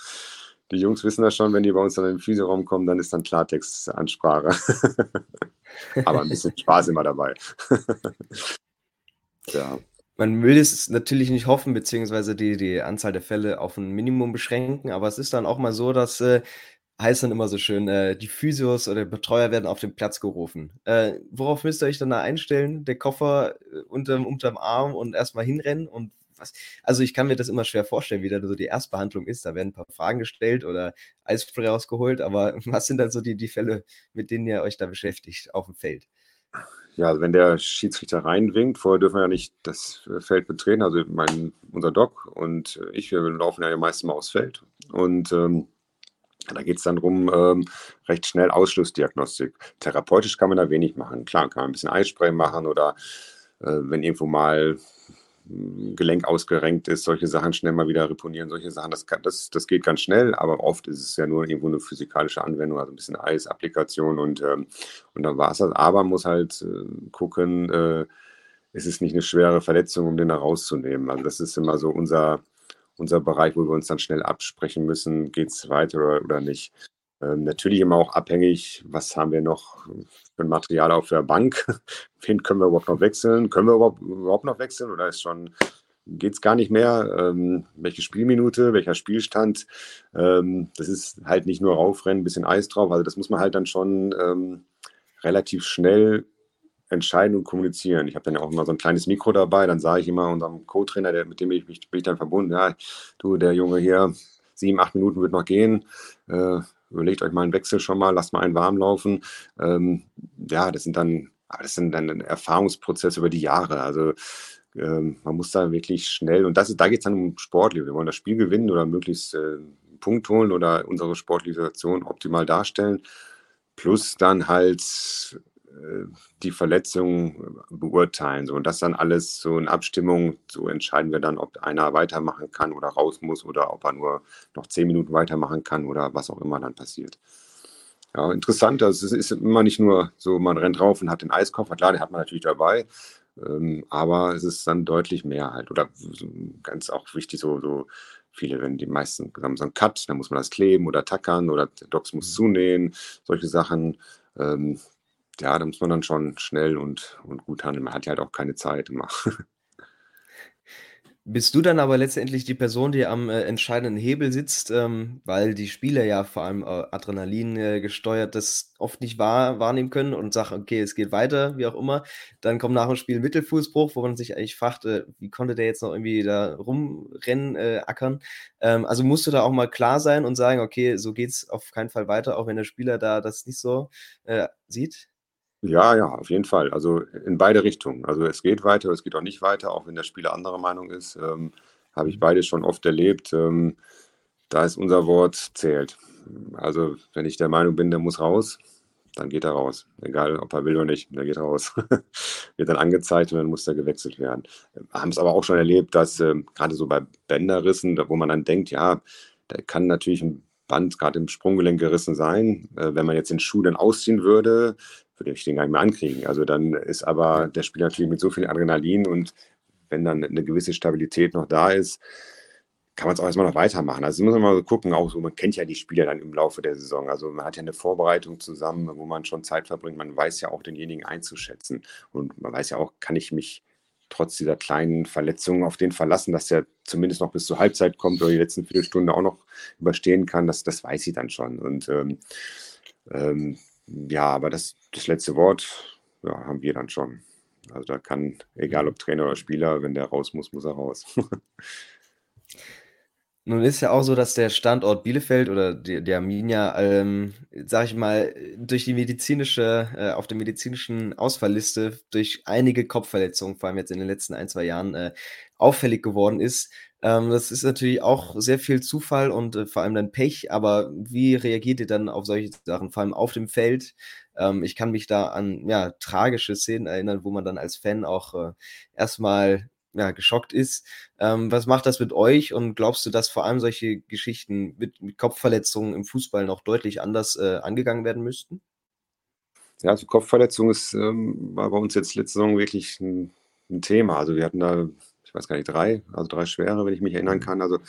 die Jungs wissen das schon, wenn die bei uns dann in den Physioraum kommen, dann ist dann Klartext-Ansprache. <laughs> aber ein bisschen Spaß immer dabei. <laughs> ja. Man will es natürlich nicht hoffen, beziehungsweise die, die Anzahl der Fälle auf ein Minimum beschränken, aber es ist dann auch mal so, dass äh, heißt dann immer so schön, äh, die Physios oder Betreuer werden auf den Platz gerufen. Äh, worauf müsst ihr euch dann da einstellen? Der Koffer äh, unterm, unterm Arm und erstmal hinrennen und was? Also ich kann mir das immer schwer vorstellen, wie da so die Erstbehandlung ist. Da werden ein paar Fragen gestellt oder Eisspray rausgeholt, aber <laughs> was sind dann so die, die Fälle, mit denen ihr euch da beschäftigt auf dem Feld? Ja, also wenn der Schiedsrichter reinwinkt, vorher dürfen wir ja nicht das Feld betreten, also mein, unser Doc und ich, wir laufen ja meistens mal aufs Feld und ähm, da geht es dann darum, ähm, recht schnell Ausschlussdiagnostik. Therapeutisch kann man da wenig machen. Klar, kann man ein bisschen Eisspray machen oder äh, wenn irgendwo mal ein Gelenk ausgerenkt ist, solche Sachen schnell mal wieder reponieren, solche Sachen, das, kann, das, das geht ganz schnell, aber oft ist es ja nur irgendwo eine physikalische Anwendung, also ein bisschen Eisapplikation und, ähm, und dann war es das. Aber man muss halt äh, gucken, äh, es ist nicht eine schwere Verletzung, um den da rauszunehmen. Also das ist immer so unser, unser Bereich, wo wir uns dann schnell absprechen müssen, geht es weiter oder, oder nicht. Ähm, natürlich immer auch abhängig, was haben wir noch für ein Material auf der Bank? <laughs> Wen können wir überhaupt noch wechseln? Können wir überhaupt, überhaupt noch wechseln oder ist schon, geht es gar nicht mehr? Ähm, welche Spielminute, welcher Spielstand? Ähm, das ist halt nicht nur raufrennen, ein bisschen Eis drauf. Also das muss man halt dann schon ähm, relativ schnell entscheiden und kommunizieren. Ich habe dann auch immer so ein kleines Mikro dabei, dann sage ich immer unserem Co-Trainer, mit dem ich mich bin ich dann verbunden, ja, du, der Junge hier, sieben, acht Minuten wird noch gehen. Äh, überlegt euch mal einen Wechsel schon mal, lasst mal einen warm laufen. Ähm, ja, das sind dann, das sind dann ein Erfahrungsprozess über die Jahre. Also ähm, man muss da wirklich schnell, und das, da geht es dann um Sportliche. Wir wollen das Spiel gewinnen oder möglichst äh, Punkt holen oder unsere sportliche optimal darstellen. Plus dann halt die Verletzung beurteilen. So. Und das dann alles so in Abstimmung, so entscheiden wir dann, ob einer weitermachen kann oder raus muss oder ob er nur noch zehn Minuten weitermachen kann oder was auch immer dann passiert. Ja, interessant. Also es ist immer nicht nur so, man rennt drauf und hat den Eiskoffer. Klar, den hat man natürlich dabei. Ähm, aber es ist dann deutlich mehr halt. Oder ganz auch wichtig, so, so viele, wenn die meisten haben so einen Cut, dann muss man das kleben oder tackern oder der Docs muss mhm. zunähen, solche Sachen. Ähm, ja, da muss man dann schon schnell und, und gut handeln. Man hat ja halt auch keine Zeit immer. <laughs> Bist du dann aber letztendlich die Person, die am äh, entscheidenden Hebel sitzt, ähm, weil die Spieler ja vor allem äh, Adrenalin äh, gesteuert das oft nicht wahr, wahrnehmen können und sagen, okay, es geht weiter, wie auch immer. Dann kommt nach dem Spiel Mittelfußbruch, wo man sich eigentlich fragt, äh, wie konnte der jetzt noch irgendwie da rumrennen, äh, ackern. Ähm, also musst du da auch mal klar sein und sagen, okay, so geht es auf keinen Fall weiter, auch wenn der Spieler da das nicht so äh, sieht? Ja, ja, auf jeden Fall. Also in beide Richtungen. Also es geht weiter, es geht auch nicht weiter, auch wenn der Spieler anderer Meinung ist. Ähm, Habe ich mhm. beides schon oft erlebt. Ähm, da ist unser Wort zählt. Also wenn ich der Meinung bin, der muss raus, dann geht er raus. Egal, ob er will oder nicht, der geht raus. <laughs> Wird dann angezeigt und dann muss er gewechselt werden. Haben es aber auch schon erlebt, dass äh, gerade so bei Bänderrissen, wo man dann denkt, ja, da kann natürlich ein Band gerade im Sprunggelenk gerissen sein. Äh, wenn man jetzt den Schuh dann ausziehen würde, würde ich den gar nicht mehr ankriegen. Also dann ist aber der Spieler natürlich mit so viel Adrenalin und wenn dann eine gewisse Stabilität noch da ist, kann man es auch erstmal noch weitermachen. Also muss man mal gucken, auch so, man kennt ja die Spieler dann im Laufe der Saison. Also man hat ja eine Vorbereitung zusammen, wo man schon Zeit verbringt. Man weiß ja auch denjenigen einzuschätzen. Und man weiß ja auch, kann ich mich trotz dieser kleinen Verletzungen auf den verlassen, dass er zumindest noch bis zur Halbzeit kommt oder die letzten Viertelstunde auch noch überstehen kann. Das, das weiß ich dann schon. Und ähm, ähm, ja, aber das, das letzte Wort ja, haben wir dann schon. Also da kann, egal ob Trainer oder Spieler, wenn der raus muss, muss er raus. <laughs> Nun ist ja auch so, dass der Standort Bielefeld oder die, die Arminia, ähm, sag ich mal, durch die medizinische, äh, auf der medizinischen Ausfallliste durch einige Kopfverletzungen, vor allem jetzt in den letzten ein, zwei Jahren, äh, auffällig geworden ist. Ähm, das ist natürlich auch sehr viel Zufall und äh, vor allem dann Pech, aber wie reagiert ihr dann auf solche Sachen, vor allem auf dem Feld? Ähm, ich kann mich da an ja, tragische Szenen erinnern, wo man dann als Fan auch äh, erstmal ja, geschockt ist. Ähm, was macht das mit euch und glaubst du, dass vor allem solche Geschichten mit, mit Kopfverletzungen im Fußball noch deutlich anders äh, angegangen werden müssten? Ja, also Kopfverletzung ist, ähm, war bei uns jetzt letzte Saison wirklich ein, ein, Thema. Also wir hatten da, weiß gar nicht, drei, also drei schwere, wenn ich mich erinnern mhm. kann. Also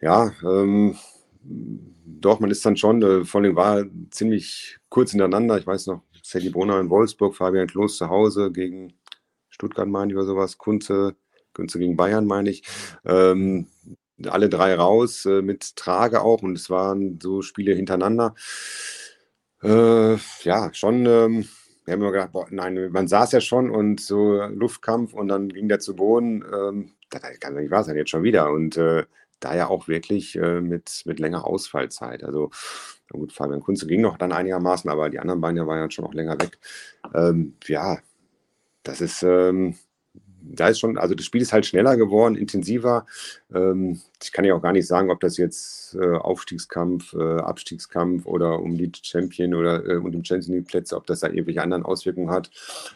ja, ähm, doch, man ist dann schon, äh, vor allem war ziemlich kurz hintereinander. Ich weiß noch, Sadie Brunner in Wolfsburg, Fabian Klos zu Hause gegen Stuttgart meine ich oder sowas, Kunze, Kunze gegen Bayern meine ich. Ähm, alle drei raus, äh, mit Trage auch und es waren so Spiele hintereinander. Äh, ja, schon, ähm, wir haben immer gedacht, boah, nein, man saß ja schon und so Luftkampf und dann ging der zu Boden. Ähm, das kann doch nicht wahr sein, jetzt schon wieder. Und äh, da ja auch wirklich äh, mit, mit länger Ausfallzeit. Also gut, Fabian Kunze ging noch dann einigermaßen, aber die anderen beiden waren ja schon noch länger weg. Ähm, ja, das ist, ähm, da ist schon, also das Spiel ist halt schneller geworden, intensiver. Ähm, ich kann ja auch gar nicht sagen, ob das jetzt äh, Aufstiegskampf, äh, Abstiegskampf oder um die Champion oder äh, um die Champions League Plätze, ob das da irgendwelche anderen Auswirkungen hat.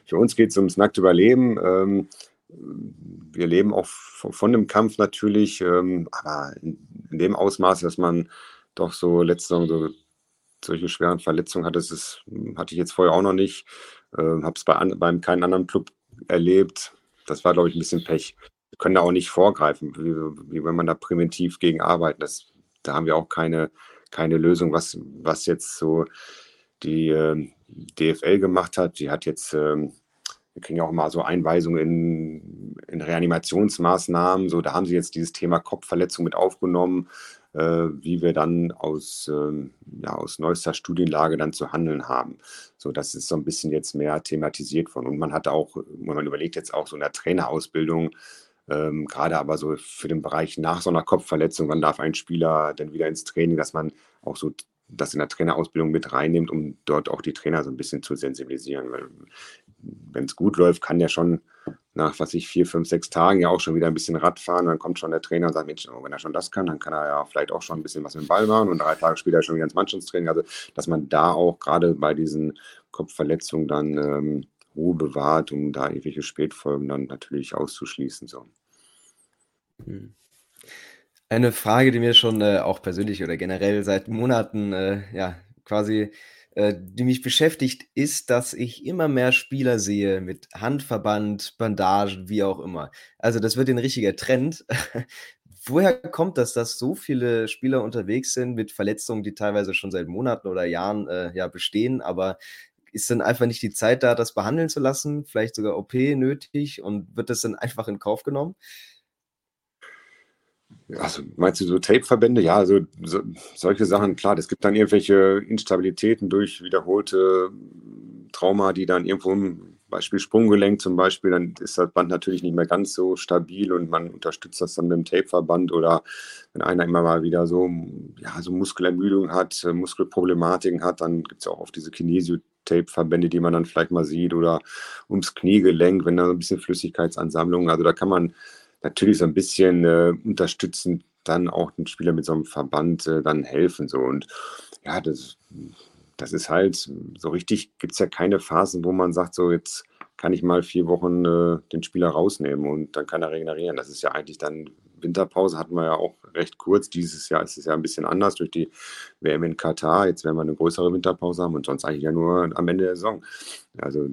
Für uns geht es ums nackte Überleben. Ähm, wir leben auch von, von dem Kampf natürlich, ähm, aber in, in, dem Ausmaß, dass man doch so letzte Saison so solche schweren Verletzungen hat, das ist, hatte ich jetzt vorher auch noch nicht. Äh, Habe es bei an, beim keinen anderen Club erlebt. Das war, glaube ich, ein bisschen Pech. Wir können da auch nicht vorgreifen, wie, wie wenn man da präventiv gegen arbeitet. Das, da haben wir auch keine, keine Lösung, was, was jetzt so die äh, DFL gemacht hat. Die hat jetzt, äh, wir kriegen ja auch mal so Einweisungen in, in Reanimationsmaßnahmen. So, da haben sie jetzt dieses Thema Kopfverletzung mit aufgenommen wie wir dann aus, ähm, ja, aus neuester Studienlage dann zu handeln haben. So, das ist so ein bisschen jetzt mehr thematisiert worden. Und man hat auch, man überlegt jetzt auch so in der Trainerausbildung, ähm, gerade aber so für den Bereich nach so einer Kopfverletzung, wann darf ein Spieler dann wieder ins Training, dass man auch so das in der Trainerausbildung mit reinnimmt, um dort auch die Trainer so ein bisschen zu sensibilisieren. Wenn es gut läuft, kann ja schon nach, was ich, vier, fünf, sechs Tagen ja auch schon wieder ein bisschen Radfahren. Dann kommt schon der Trainer und sagt, Mensch, oh, wenn er schon das kann, dann kann er ja vielleicht auch schon ein bisschen was mit dem Ball machen und drei Tage später schon wieder ins Mannschaftstraining. Also, dass man da auch gerade bei diesen Kopfverletzungen dann ähm, Ruhe bewahrt, um da irgendwelche Spätfolgen dann natürlich auszuschließen. So. Hm. Eine Frage, die mir schon äh, auch persönlich oder generell seit Monaten äh, ja quasi äh, die mich beschäftigt, ist, dass ich immer mehr Spieler sehe mit Handverband, Bandagen, wie auch immer. Also das wird ein richtiger Trend. <laughs> Woher kommt das, dass so viele Spieler unterwegs sind mit Verletzungen, die teilweise schon seit Monaten oder Jahren äh, ja bestehen, aber ist dann einfach nicht die Zeit da, das behandeln zu lassen, vielleicht sogar OP nötig und wird das dann einfach in Kauf genommen? Also meinst du so Tape-Verbände? Ja, also so, solche Sachen, klar, es gibt dann irgendwelche Instabilitäten durch wiederholte Trauma, die dann irgendwo im Beispiel Sprunggelenk zum Beispiel, dann ist das Band natürlich nicht mehr ganz so stabil und man unterstützt das dann mit dem Tape-Verband oder wenn einer immer mal wieder so, ja, so Muskelermüdung hat, äh, Muskelproblematiken hat, dann gibt es auch oft diese Kinesio-Tape-Verbände, die man dann vielleicht mal sieht oder ums Kniegelenk, wenn da so ein bisschen Flüssigkeitsansammlung, also da kann man natürlich so ein bisschen äh, unterstützend dann auch den Spieler mit so einem Verband äh, dann helfen. So. Und ja, das, das ist halt, so richtig gibt es ja keine Phasen, wo man sagt, so jetzt kann ich mal vier Wochen äh, den Spieler rausnehmen und dann kann er regenerieren. Das ist ja eigentlich dann, Winterpause hatten wir ja auch recht kurz. Dieses Jahr ist es ja ein bisschen anders durch die WM in Katar. Jetzt werden wir eine größere Winterpause haben und sonst eigentlich ja nur am Ende der Saison. Also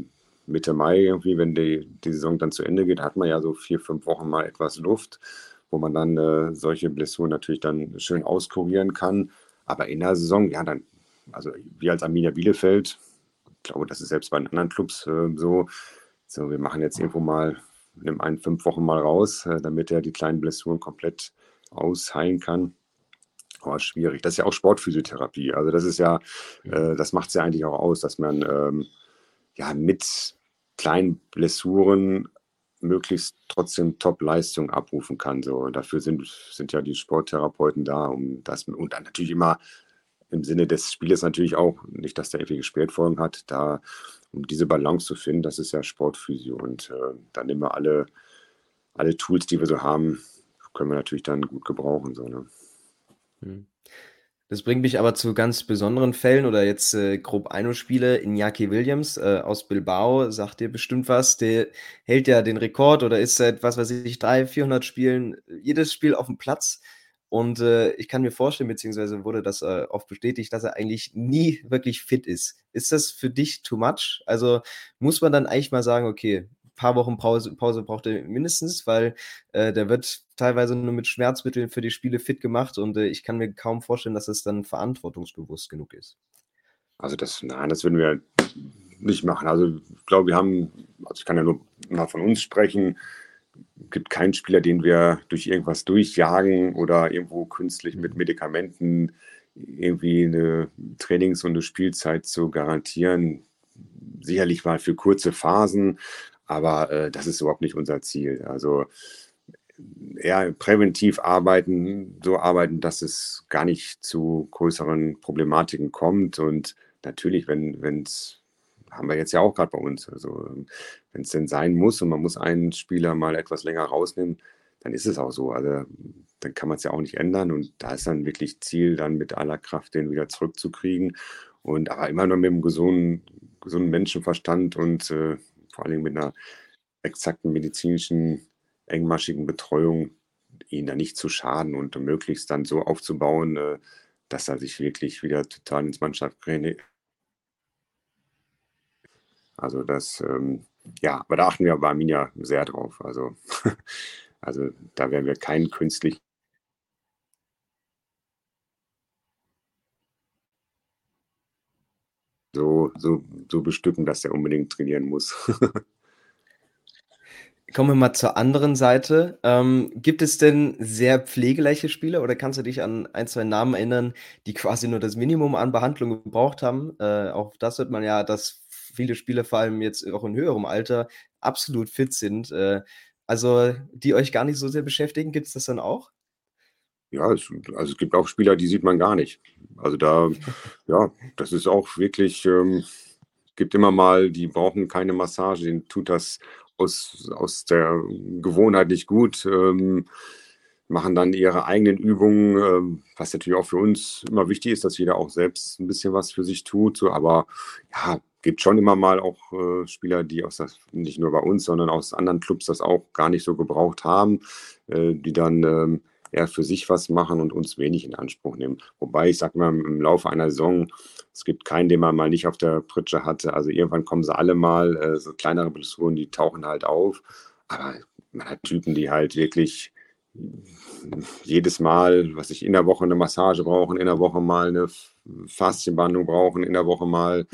Mitte Mai irgendwie, wenn die, die Saison dann zu Ende geht, hat man ja so vier, fünf Wochen mal etwas Luft, wo man dann äh, solche Blessuren natürlich dann schön auskurieren kann. Aber in der Saison, ja, dann, also wir als Arminia Bielefeld, ich glaube, das ist selbst bei den anderen Clubs äh, so, so, wir machen jetzt irgendwo mal, nimm einen fünf Wochen mal raus, äh, damit er die kleinen Blessuren komplett ausheilen kann. Aber schwierig. Das ist ja auch Sportphysiotherapie. Also das ist ja, äh, das macht es ja eigentlich auch aus, dass man ähm, ja mit kleinen Blessuren möglichst trotzdem Top-Leistung abrufen kann. So. dafür sind, sind ja die Sporttherapeuten da, um das und dann natürlich immer im Sinne des Spieles natürlich auch, nicht, dass der ewige Spätfolgen hat, da um diese Balance zu finden, das ist ja Sportphysio und äh, dann nehmen wir alle, alle Tools, die wir so haben, können wir natürlich dann gut gebrauchen. So, ne? Hm. Das bringt mich aber zu ganz besonderen Fällen oder jetzt äh, grob Eino-Spiele. Iñaki Williams äh, aus Bilbao, sagt dir bestimmt was, der hält ja den Rekord oder ist seit, was weiß ich, 300, 400 Spielen, jedes Spiel auf dem Platz. Und äh, ich kann mir vorstellen, beziehungsweise wurde das äh, oft bestätigt, dass er eigentlich nie wirklich fit ist. Ist das für dich too much? Also muss man dann eigentlich mal sagen, okay, paar Wochen Pause, Pause braucht er mindestens, weil äh, der wird teilweise nur mit Schmerzmitteln für die Spiele fit gemacht und äh, ich kann mir kaum vorstellen, dass es dann verantwortungsbewusst genug ist. Also das, nein, das würden wir nicht machen. Also ich glaube, wir haben, also ich kann ja nur mal von uns sprechen, gibt keinen Spieler, den wir durch irgendwas durchjagen oder irgendwo künstlich mit Medikamenten irgendwie eine Trainings- und eine Spielzeit zu garantieren. Sicherlich mal für kurze Phasen, aber äh, das ist überhaupt nicht unser Ziel. Also eher präventiv arbeiten, so arbeiten, dass es gar nicht zu größeren Problematiken kommt. Und natürlich, wenn es, haben wir jetzt ja auch gerade bei uns, also wenn es denn sein muss und man muss einen Spieler mal etwas länger rausnehmen, dann ist es auch so. Also dann kann man es ja auch nicht ändern. Und da ist dann wirklich Ziel, dann mit aller Kraft den wieder zurückzukriegen. Und aber immer noch mit einem gesunden, gesunden Menschenverstand und äh, vor allem mit einer exakten medizinischen, engmaschigen Betreuung, ihn da nicht zu schaden und möglichst dann so aufzubauen, äh, dass er sich wirklich wieder total ins Mannschaft Also das, ähm, ja, aber da achten wir bei Arminia sehr drauf. Also, <laughs> also da werden wir keinen künstlichen so, so, bestücken, dass er unbedingt trainieren muss. <laughs> Kommen wir mal zur anderen Seite. Ähm, gibt es denn sehr pflegeleiche Spieler oder kannst du dich an ein, zwei Namen erinnern, die quasi nur das Minimum an Behandlung gebraucht haben? Äh, auch das hört man ja, dass viele Spieler, vor allem jetzt auch in höherem Alter, absolut fit sind. Äh, also, die euch gar nicht so sehr beschäftigen, gibt es das dann auch? Ja, es, also es gibt auch Spieler, die sieht man gar nicht. Also da, ja, das ist auch wirklich, ähm, gibt immer mal, die brauchen keine Massage, denen tut das aus, aus der Gewohnheit nicht gut. Ähm, machen dann ihre eigenen Übungen, ähm, was natürlich auch für uns immer wichtig ist, dass jeder auch selbst ein bisschen was für sich tut. So, aber ja, gibt schon immer mal auch äh, Spieler, die aus das, nicht nur bei uns, sondern aus anderen Clubs das auch gar nicht so gebraucht haben, äh, die dann ähm, eher für sich was machen und uns wenig in Anspruch nehmen. Wobei ich sage mal, im Laufe einer Saison, es gibt keinen, den man mal nicht auf der Pritsche hatte. Also irgendwann kommen sie alle mal, äh, so kleinere Blessuren, die tauchen halt auf. Aber man hat Typen, die halt wirklich jedes Mal, was ich in der Woche eine Massage brauchen, in der Woche mal eine Faszienbehandlung brauchen, in der Woche mal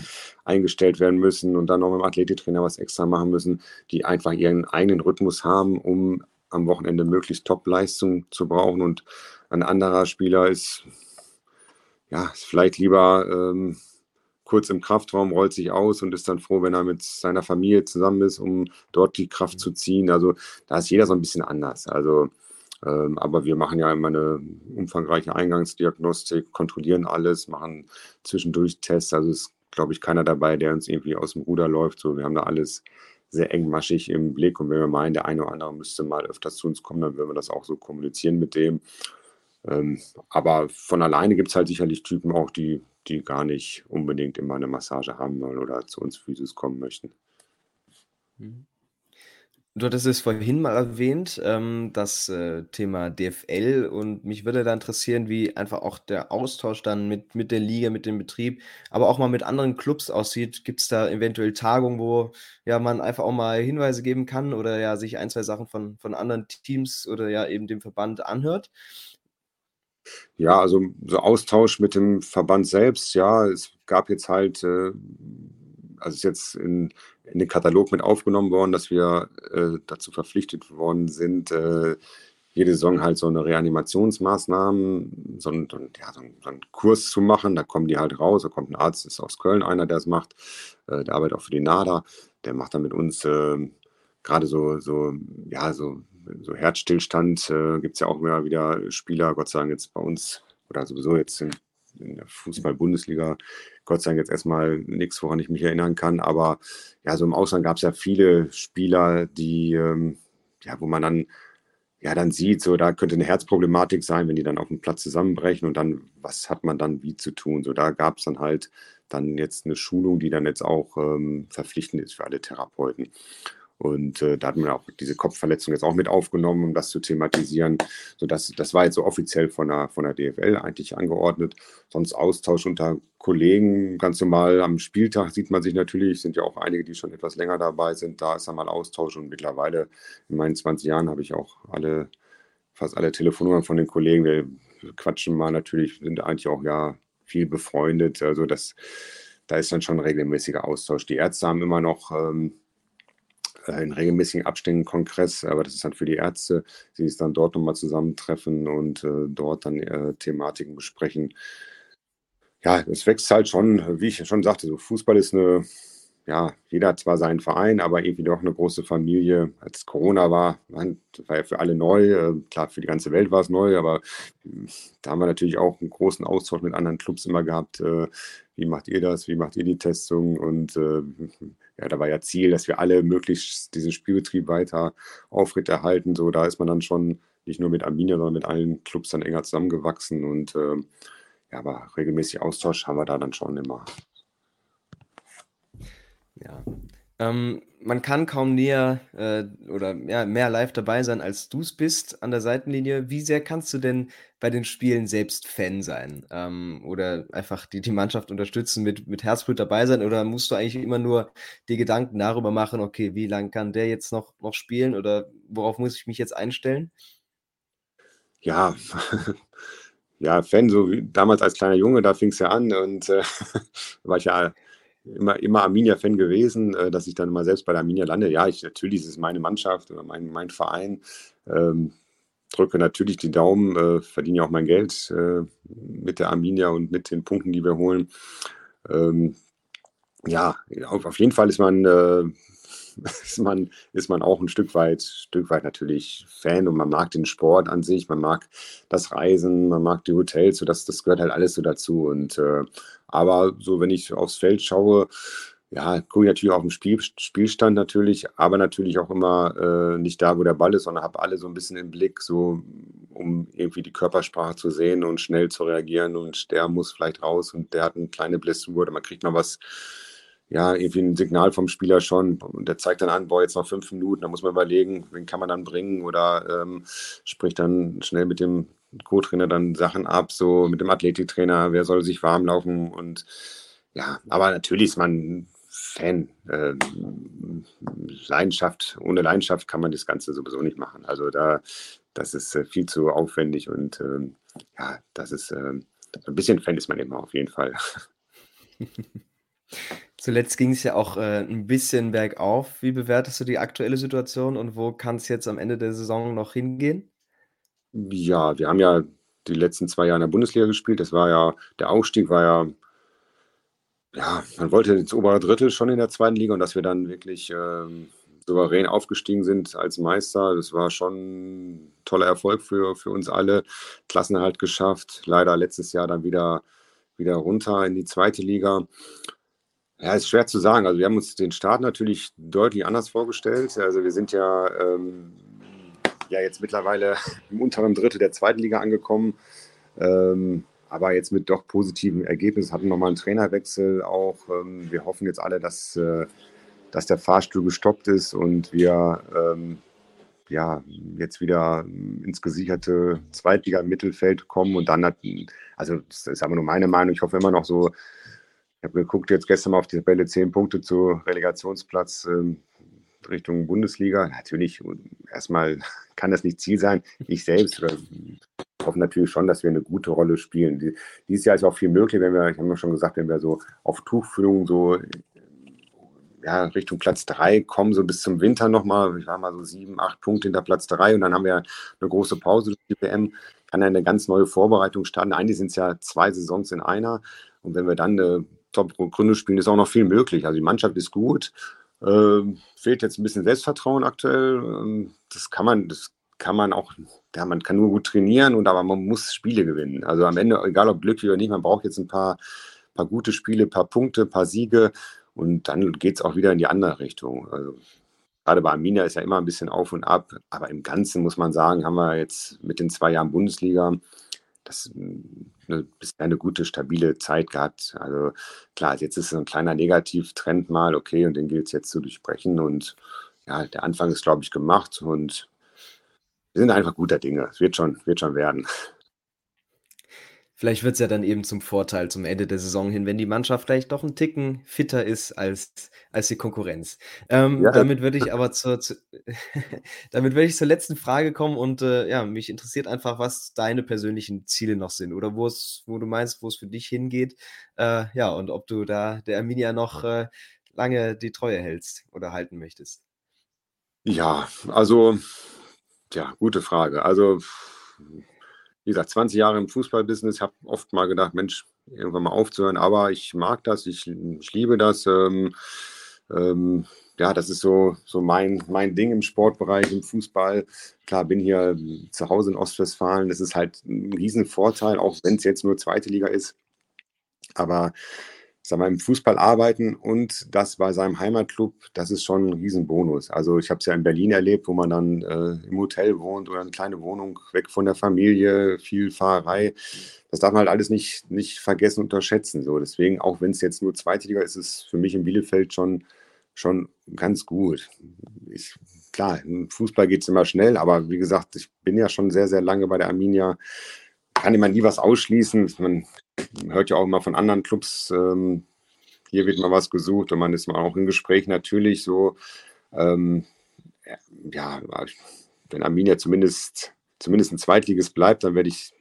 eingestellt werden müssen und dann noch mit dem Athletiktrainer was extra machen müssen, die einfach ihren eigenen Rhythmus haben, um am Wochenende möglichst Top-Leistung zu brauchen. Und ein anderer Spieler ist, ja, ist vielleicht lieber ähm, kurz im Kraftraum, rollt sich aus und ist dann froh, wenn er mit seiner Familie zusammen ist, um dort die Kraft zu ziehen. Also da ist jeder so ein bisschen anders. Also ähm, aber wir machen ja immer eine umfangreiche Eingangsdiagnostik, kontrollieren alles, machen zwischendurch Tests. Also ist, glaube ich, keiner dabei, der uns irgendwie aus dem Ruder läuft. So, wir haben da alles sehr engmaschig im Blick. Und wenn wir meinen, der eine oder andere müsste mal öfters zu uns kommen, dann würden wir das auch so kommunizieren mit dem. Ähm, aber von alleine gibt es halt sicherlich Typen auch, die, die gar nicht unbedingt immer eine Massage haben wollen oder zu uns Physis kommen möchten. Mhm. Du hattest es vorhin mal erwähnt, ähm, das äh, Thema DFL und mich würde da interessieren, wie einfach auch der Austausch dann mit, mit der Liga, mit dem Betrieb, aber auch mal mit anderen Clubs aussieht. Gibt es da eventuell Tagungen, wo ja man einfach auch mal Hinweise geben kann oder ja sich ein, zwei Sachen von, von anderen Teams oder ja eben dem Verband anhört? Ja, also so Austausch mit dem Verband selbst, ja, es gab jetzt halt, äh, also ist jetzt in, in den Katalog mit aufgenommen worden, dass wir äh, dazu verpflichtet worden sind, äh, jede Saison halt so eine Reanimationsmaßnahmen, so, ein, ja, so einen Kurs zu machen. Da kommen die halt raus. Da kommt ein Arzt, ist aus Köln einer, der es macht. Äh, der arbeitet auch für die NADA. Der macht dann mit uns äh, gerade so, so, ja, so, so Herzstillstand. Äh, Gibt es ja auch immer wieder Spieler, Gott sei Dank jetzt bei uns oder sowieso jetzt in, in der Fußball-Bundesliga Gott sei Dank jetzt erstmal nichts, woran ich mich erinnern kann. Aber ja, so im Ausland gab es ja viele Spieler, die, ähm, ja, wo man dann, ja, dann sieht, so da könnte eine Herzproblematik sein, wenn die dann auf dem Platz zusammenbrechen und dann, was hat man dann wie zu tun? So, da gab es dann halt dann jetzt eine Schulung, die dann jetzt auch ähm, verpflichtend ist für alle Therapeuten. Und äh, da hat man auch diese Kopfverletzung jetzt auch mit aufgenommen, um das zu thematisieren. So dass, das war jetzt so offiziell von der, von der DFL eigentlich angeordnet. Sonst Austausch unter Kollegen, ganz normal am Spieltag sieht man sich natürlich, sind ja auch einige, die schon etwas länger dabei sind. Da ist dann mal Austausch und mittlerweile in meinen 20 Jahren habe ich auch alle, fast alle Telefonnummern von den Kollegen. Wir quatschen mal natürlich, sind eigentlich auch ja viel befreundet. Also das, da ist dann schon regelmäßiger Austausch. Die Ärzte haben immer noch ähm, äh, in regelmäßigen Abständen Kongress, aber das ist dann für die Ärzte, sie sich dann dort nochmal zusammentreffen und äh, dort dann äh, Thematiken besprechen. Ja, es wächst halt schon, wie ich schon sagte, so Fußball ist eine, ja, jeder hat zwar seinen Verein, aber irgendwie doch eine große Familie. Als Corona war, war ja für alle neu. Äh, klar, für die ganze Welt war es neu, aber hm, da haben wir natürlich auch einen großen Austausch mit anderen Clubs immer gehabt. Äh, wie macht ihr das? Wie macht ihr die Testung? Und äh, ja, da war ja Ziel, dass wir alle möglichst diesen Spielbetrieb weiter aufrechterhalten. So, da ist man dann schon nicht nur mit Arminia, sondern mit allen Clubs dann enger zusammengewachsen und äh, ja, aber regelmäßig Austausch haben wir da dann schon immer. Ja, ähm, man kann kaum näher äh, oder ja, mehr live dabei sein, als du es bist an der Seitenlinie. Wie sehr kannst du denn bei den Spielen selbst Fan sein? Ähm, oder einfach die, die Mannschaft unterstützen, mit, mit Herzblut dabei sein? Oder musst du eigentlich immer nur die Gedanken darüber machen, okay, wie lange kann der jetzt noch, noch spielen oder worauf muss ich mich jetzt einstellen? Ja, <laughs> ja, Fan, so wie damals als kleiner Junge, da fing es ja an und äh, <laughs> war ich ja immer, immer Arminia-Fan gewesen, äh, dass ich dann mal selbst bei der Arminia lande. Ja, ich, natürlich ist es meine Mannschaft oder mein, mein Verein. Ähm, drücke natürlich die Daumen, äh, verdiene ja auch mein Geld äh, mit der Arminia und mit den Punkten, die wir holen. Ähm, ja, auf, auf, jeden Fall ist man, äh, <laughs> ist man, ist man auch ein Stück weit, Stück weit natürlich Fan und man mag den Sport an sich, man mag das Reisen, man mag die Hotels, so das, das gehört halt alles so dazu. Und äh, aber so, wenn ich aufs Feld schaue, ja, gucke ich natürlich auf den Spiel, Spielstand natürlich, aber natürlich auch immer äh, nicht da, wo der Ball ist, sondern habe alle so ein bisschen im Blick, so um irgendwie die Körpersprache zu sehen und schnell zu reagieren und der muss vielleicht raus und der hat eine kleine Blessur oder man kriegt noch was, ja, irgendwie ein Signal vom Spieler schon und der zeigt dann an, boah, jetzt noch fünf Minuten, da muss man überlegen, wen kann man dann bringen oder ähm, spricht dann schnell mit dem Co-Trainer dann Sachen ab, so mit dem Athletiktrainer, wer soll sich warm laufen und ja, aber natürlich ist man Fan. Äh, Leidenschaft, ohne Leidenschaft kann man das Ganze sowieso nicht machen. Also da, das ist äh, viel zu aufwendig und äh, ja, das ist äh, ein bisschen Fan ist man immer auf jeden Fall. <laughs> Zuletzt ging es ja auch äh, ein bisschen bergauf. Wie bewertest du die aktuelle Situation und wo kann es jetzt am Ende der Saison noch hingehen? Ja, wir haben ja die letzten zwei Jahre in der Bundesliga gespielt. Das war ja, der Aufstieg war ja ja, man wollte ins obere Drittel schon in der zweiten Liga und dass wir dann wirklich ähm, souverän aufgestiegen sind als Meister, das war schon ein toller Erfolg für, für uns alle. Klassenerhalt geschafft, leider letztes Jahr dann wieder, wieder runter in die zweite Liga. Ja, ist schwer zu sagen. Also wir haben uns den Start natürlich deutlich anders vorgestellt. Also wir sind ja, ähm, ja jetzt mittlerweile <laughs> im unteren Drittel der zweiten Liga angekommen. Ähm, aber jetzt mit doch positiven Ergebnissen. Hatten nochmal einen Trainerwechsel auch. Ähm, wir hoffen jetzt alle, dass, äh, dass der Fahrstuhl gestoppt ist und wir ähm, ja, jetzt wieder ins gesicherte Zweitliga-Mittelfeld kommen und dann hat, also das ist aber nur meine Meinung, ich hoffe immer noch so, ich habe geguckt jetzt gestern mal auf die Tabelle, zehn Punkte zu Relegationsplatz ähm, Richtung Bundesliga. Natürlich, erstmal <laughs> kann das nicht Ziel sein. Ich selbst oder hoffe natürlich schon, dass wir eine gute Rolle spielen. Die, dieses Jahr ist auch viel möglich, wenn wir, ich habe ja schon gesagt, wenn wir so auf Tuchfühlung so ja, Richtung Platz 3 kommen, so bis zum Winter nochmal, ich war mal so sieben, acht Punkte hinter Platz 3 und dann haben wir eine große Pause durch die WM, kann eine ganz neue Vorbereitung starten. Eigentlich sind es ja zwei Saisons in einer und wenn wir dann eine Top-Gründe spielen, ist auch noch viel möglich. Also die Mannschaft ist gut, äh, fehlt jetzt ein bisschen Selbstvertrauen aktuell. Ähm, das kann man, das kann man auch, ja, man kann nur gut trainieren und aber man muss Spiele gewinnen. Also am Ende, egal ob glücklich oder nicht, man braucht jetzt ein paar, paar gute Spiele, paar Punkte, paar Siege und dann geht es auch wieder in die andere Richtung. Also, gerade bei Arminia ist ja immer ein bisschen auf und ab, aber im Ganzen muss man sagen, haben wir jetzt mit den zwei Jahren Bundesliga das eine, bisher eine gute, stabile Zeit gehabt. Also klar, jetzt ist es ein kleiner Negativtrend mal, okay, und den gilt es jetzt zu durchbrechen. Und ja, der Anfang ist, glaube ich, gemacht und wir sind einfach guter Dinge. Es wird schon, wird schon werden. Vielleicht wird es ja dann eben zum Vorteil zum Ende der Saison hin, wenn die Mannschaft vielleicht doch ein Ticken fitter ist als, als die Konkurrenz. Ähm, ja. Damit würde ich aber zur, zu, <laughs> damit würde ich zur letzten Frage kommen und äh, ja, mich interessiert einfach, was deine persönlichen Ziele noch sind oder wo es, wo du meinst, wo es für dich hingeht. Äh, ja, und ob du da der Arminia noch äh, lange die Treue hältst oder halten möchtest. Ja, also ja, gute Frage. Also, wie gesagt, 20 Jahre im Fußballbusiness. Habe oft mal gedacht, Mensch, irgendwann mal aufzuhören. Aber ich mag das, ich, ich liebe das. Ähm, ähm, ja, das ist so, so mein, mein Ding im Sportbereich, im Fußball. Klar, bin hier zu Hause in Ostwestfalen. Das ist halt ein Riesenvorteil, auch wenn es jetzt nur zweite Liga ist. Aber sag mal, im Fußball arbeiten und das bei seinem Heimatclub, das ist schon ein Riesenbonus. Also ich habe es ja in Berlin erlebt, wo man dann äh, im Hotel wohnt oder eine kleine Wohnung weg von der Familie, viel Fahrerei. Das darf man halt alles nicht, nicht vergessen, unterschätzen. So. Deswegen, auch wenn es jetzt nur zweite Liga ist, ist es für mich in Bielefeld schon, schon ganz gut. Ich, klar, im Fußball geht es immer schnell, aber wie gesagt, ich bin ja schon sehr, sehr lange bei der Arminia. Kann immer nie was ausschließen. Man hört ja auch immer von anderen Clubs, ähm, hier wird mal was gesucht und man ist mal auch im Gespräch natürlich so. Ähm, ja, wenn Arminia zumindest, zumindest ein Zweitliges bleibt, dann werde ich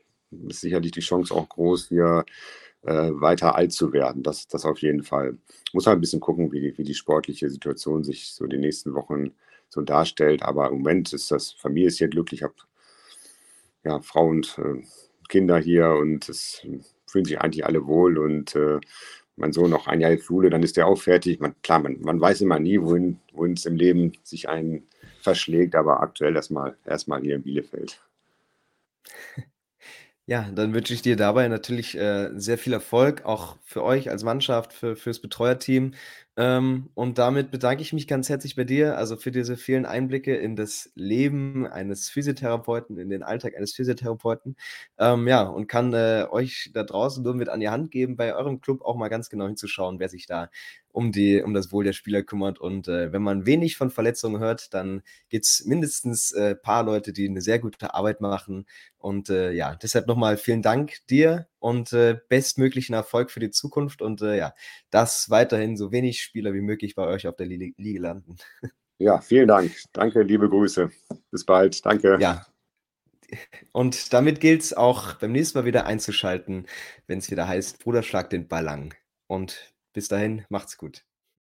ist sicherlich die Chance auch groß, hier äh, weiter alt zu werden. Das, das auf jeden Fall. Muss halt ein bisschen gucken, wie, wie die sportliche Situation sich so die nächsten Wochen so darstellt. Aber im Moment ist das, Familie ist hier glücklich. Ich habe ja, Frau und äh, Kinder hier und es fühlen sich eigentlich alle wohl und äh, mein Sohn noch ein Jahr in Schule, dann ist der auch fertig. Man, klar, man, man weiß immer nie, wohin, es im Leben sich einen verschlägt, aber aktuell erstmal erstmal hier in Bielefeld. <laughs> Ja, dann wünsche ich dir dabei natürlich äh, sehr viel Erfolg, auch für euch als Mannschaft, für, fürs Betreuerteam. Ähm, und damit bedanke ich mich ganz herzlich bei dir, also für diese vielen Einblicke in das Leben eines Physiotherapeuten, in den Alltag eines Physiotherapeuten. Ähm, ja, und kann äh, euch da draußen nur mit an die Hand geben, bei eurem Club auch mal ganz genau hinzuschauen, wer sich da um, die, um das Wohl der Spieler kümmert. Und äh, wenn man wenig von Verletzungen hört, dann gibt es mindestens ein äh, paar Leute, die eine sehr gute Arbeit machen. Und äh, ja, deshalb nochmal vielen Dank dir und äh, bestmöglichen Erfolg für die Zukunft. Und äh, ja, dass weiterhin so wenig Spieler wie möglich bei euch auf der Liga landen. Ja, vielen Dank. Danke, liebe Grüße. Bis bald. Danke. Ja. Und damit gilt es auch beim nächsten Mal wieder einzuschalten, wenn es wieder heißt, Bruder, schlag den Ball lang. Und bis dahin, macht's gut.